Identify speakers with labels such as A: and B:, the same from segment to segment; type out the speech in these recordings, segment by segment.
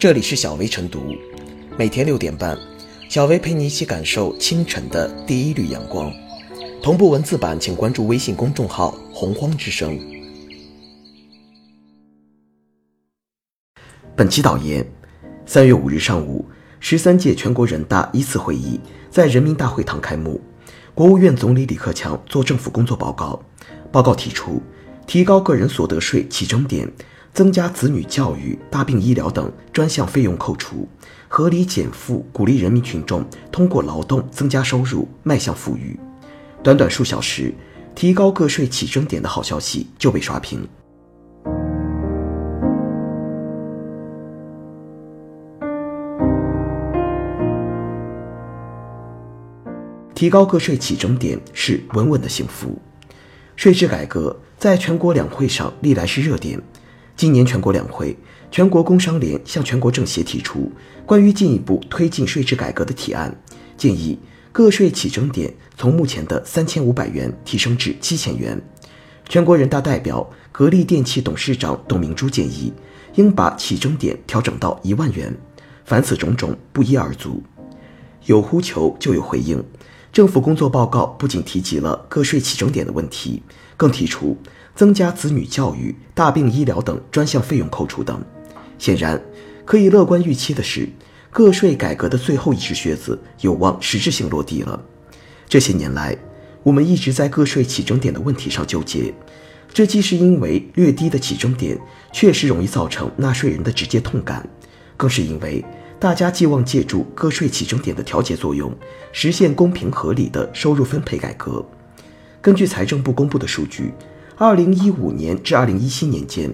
A: 这里是小薇晨读，每天六点半，小薇陪你一起感受清晨的第一缕阳光。同步文字版，请关注微信公众号“洪荒之声”。本期导言：三月五日上午，十三届全国人大一次会议在人民大会堂开幕，国务院总理李克强作政府工作报告。报告提出，提高个人所得税起征点。增加子女教育、大病医疗等专项费用扣除，合理减负，鼓励人民群众通过劳动增加收入，迈向富裕。短短数小时，提高个税起征点的好消息就被刷屏。提高个税起征点是稳稳的幸福。税制改革在全国两会上历来是热点。今年全国两会，全国工商联向全国政协提出关于进一步推进税制改革的提案，建议个税起征点从目前的三千五百元提升至七千元。全国人大代表、格力电器董事长董明珠建议，应把起征点调整到一万元。凡此种种，不一而足。有呼求就有回应，政府工作报告不仅提及了个税起征点的问题，更提出。增加子女教育、大病医疗等专项费用扣除等，显然可以乐观预期的是，个税改革的最后一只靴子有望实质性落地了。这些年来，我们一直在个税起征点的问题上纠结，这既是因为略低的起征点确实容易造成纳税人的直接痛感，更是因为大家寄望借助个税起征点的调节作用，实现公平合理的收入分配改革。根据财政部公布的数据。二零一五年至二零一七年间，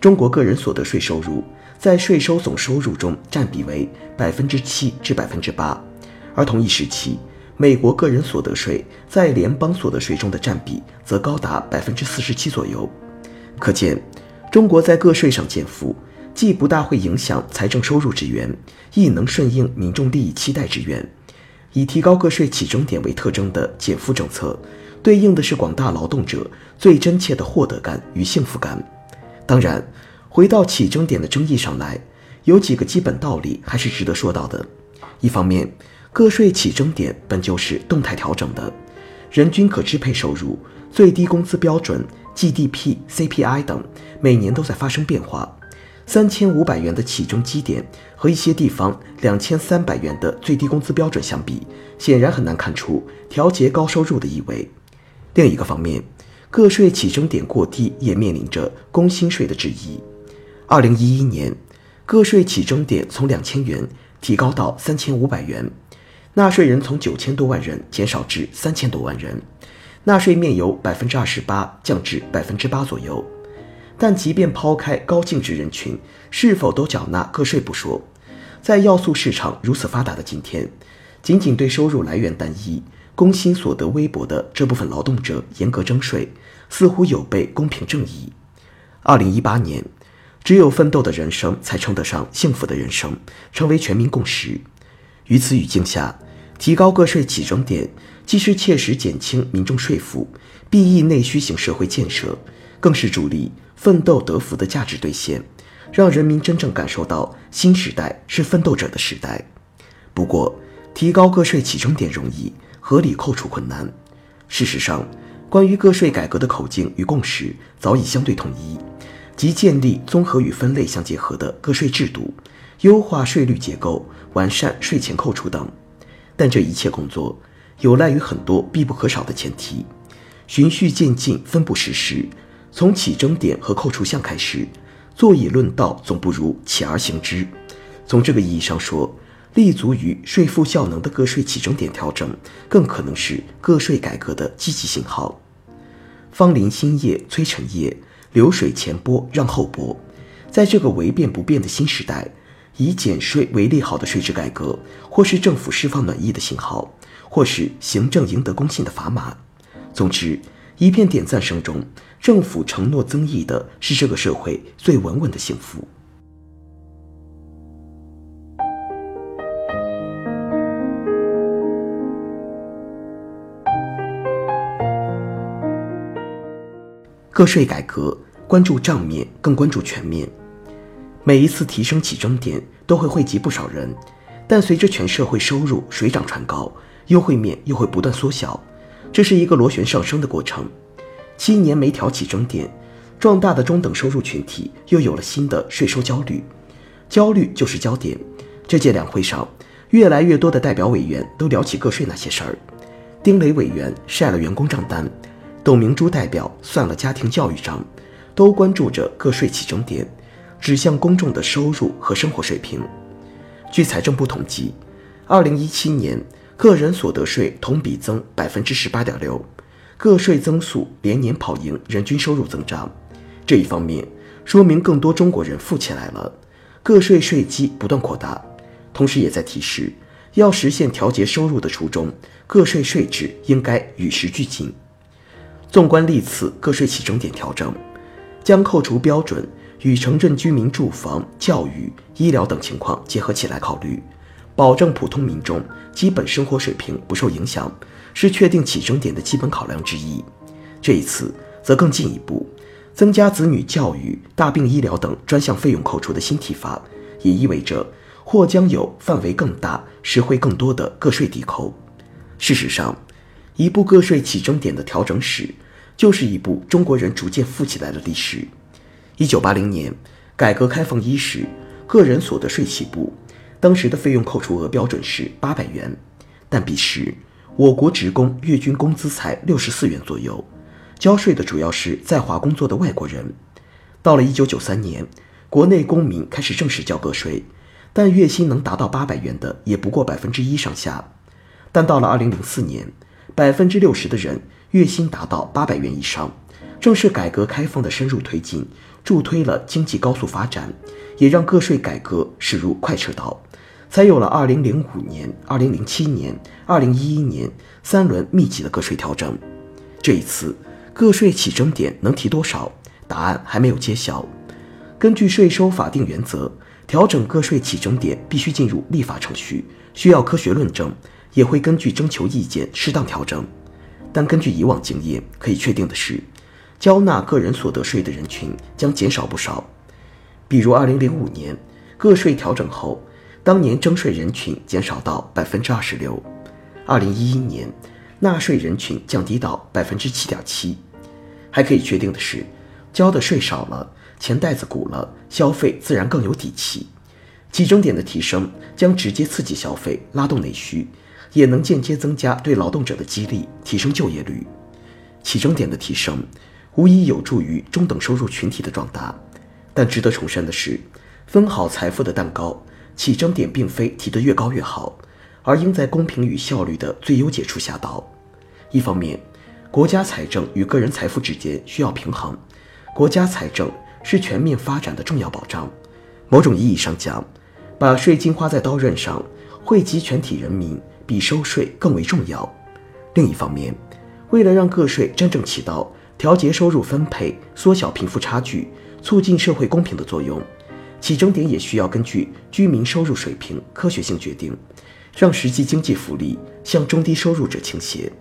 A: 中国个人所得税收入在税收总收入中占比为百分之七至百分之八，而同一时期，美国个人所得税在联邦所得税中的占比则高达百分之四十七左右。可见，中国在个税上减负，既不大会影响财政收入之源，亦能顺应民众利益期待之源。以提高个税起征点为特征的减负政策。对应的是广大劳动者最真切的获得感与幸福感。当然，回到起征点的争议上来，有几个基本道理还是值得说到的。一方面，个税起征点本就是动态调整的，人均可支配收入、最低工资标准、GDP、CPI 等每年都在发生变化。三千五百元的起征基点和一些地方两千三百元的最低工资标准相比，显然很难看出调节高收入的意味。另一个方面，个税起征点过低也面临着工薪税的质疑。二零一一年，个税起征点从两千元提高到三千五百元，纳税人从九千多万人减少至三千多万人，纳税面由百分之二十八降至百分之八左右。但即便抛开高净值人群是否都缴纳个税不说，在要素市场如此发达的今天，仅仅对收入来源单一。工薪所得微薄的这部分劳动者严格征税，似乎有悖公平正义。二零一八年，只有奋斗的人生才称得上幸福的人生，成为全民共识。于此语境下，提高个税起征点，既是切实减轻民众税负，裨益内需型社会建设，更是助力奋斗得福的价值兑现，让人民真正感受到新时代是奋斗者的时代。不过，提高个税起征点容易。合理扣除困难。事实上，关于个税改革的口径与共识早已相对统一，即建立综合与分类相结合的个税制度，优化税率结构，完善税前扣除等。但这一切工作有赖于很多必不可少的前提，循序渐进，分步实施。从起征点和扣除项开始，坐以论道，总不如起而行之。从这个意义上说。立足于税负效能的个税起征点调整，更可能是个税改革的积极信号。芳林新叶催陈叶，流水前波让后波。在这个唯变不变的新时代，以减税为利好的税制改革，或是政府释放暖意的信号，或是行政赢得公信的砝码。总之，一片点赞声中，政府承诺增益的是这个社会最稳稳的幸福。个税改革关注账面，更关注全面。每一次提升起征点都会惠及不少人，但随着全社会收入水涨船高，优惠面又会不断缩小，这是一个螺旋上升的过程。七年没调起征点，壮大的中等收入群体又有了新的税收焦虑，焦虑就是焦点。这届两会上，越来越多的代表委员都聊起个税那些事儿。丁磊委员晒了员工账单，董明珠代表算了家庭教育账，都关注着个税起征点，指向公众的收入和生活水平。据财政部统计，二零一七年个人所得税同比增百分之十八点六，个税增速连年跑赢人均收入增长。这一方面说明更多中国人富起来了，个税税基不断扩大。同时，也在提示，要实现调节收入的初衷，个税税制应该与时俱进。纵观历次个税起征点调整，将扣除标准与城镇居民住房、教育、医疗等情况结合起来考虑，保证普通民众基本生活水平不受影响，是确定起征点的基本考量之一。这一次则更进一步，增加子女教育、大病医疗等专项费用扣除的新提法，也意味着。或将有范围更大、实惠更多的个税抵扣。事实上，一部个税起征点的调整史，就是一部中国人逐渐富起来的历史。一九八零年，改革开放伊始，个人所得税起步，当时的费用扣除额标准是八百元，但彼时我国职工月均工资才六十四元左右，交税的主要是在华工作的外国人。到了一九九三年，国内公民开始正式交个税。但月薪能达到八百元的也不过百分之一上下，但到了二零零四年，百分之六十的人月薪达到八百元以上，正是改革开放的深入推进，助推了经济高速发展，也让个税改革驶入快车道，才有了二零零五年、二零零七年、二零一一年三轮密集的个税调整。这一次个税起征点能提多少？答案还没有揭晓。根据税收法定原则。调整个税起征点必须进入立法程序，需要科学论证，也会根据征求意见适当调整。但根据以往经验，可以确定的是，交纳个人所得税的人群将减少不少。比如，2005年个税调整后，当年征税人群减少到百分之二十六；2011年，纳税人群降低到百分之七点七。还可以确定的是，交的税少了。钱袋子鼓了，消费自然更有底气。起征点的提升将直接刺激消费，拉动内需，也能间接增加对劳动者的激励，提升就业率。起征点的提升无疑有助于中等收入群体的壮大。但值得重申的是，分好财富的蛋糕，起征点并非提得越高越好，而应在公平与效率的最优解处下刀。一方面，国家财政与个人财富之间需要平衡，国家财政。是全面发展的重要保障。某种意义上讲，把税金花在刀刃上，惠及全体人民，比收税更为重要。另一方面，为了让个税真正起到调节收入分配、缩小贫富差距、促进社会公平的作用，起征点也需要根据居民收入水平科学性决定，让实际经济福利向中低收入者倾斜。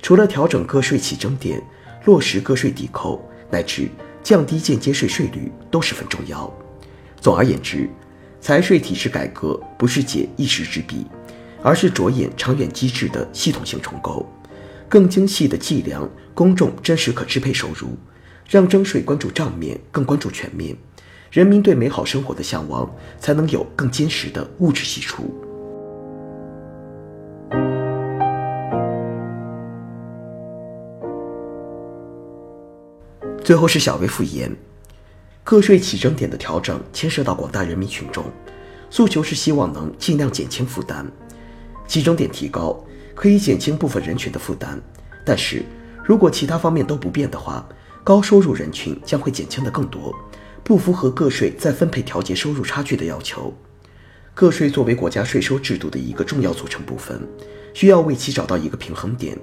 A: 除了调整个税起征点，落实个税抵扣，乃至降低间接税税率都十分重要。总而言之，财税体制改革不是解一时之弊，而是着眼长远机制的系统性重构，更精细的计量公众真实可支配收入，让征税关注账面，更关注全面，人民对美好生活的向往才能有更坚实的物质基础。最后是小微复言，个税起征点的调整牵涉到广大人民群众，诉求是希望能尽量减轻负担。集中点提高可以减轻部分人群的负担，但是如果其他方面都不变的话，高收入人群将会减轻的更多，不符合个税再分配调节收入差距的要求。个税作为国家税收制度的一个重要组成部分，需要为其找到一个平衡点，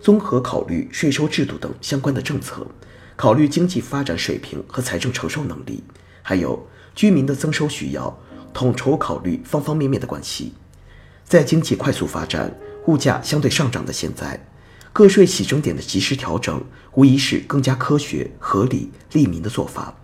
A: 综合考虑税收制度等相关的政策。考虑经济发展水平和财政承受能力，还有居民的增收需要，统筹考虑方方面面的关系。在经济快速发展、物价相对上涨的现在，个税起征点的及时调整，无疑是更加科学、合理、利民的做法。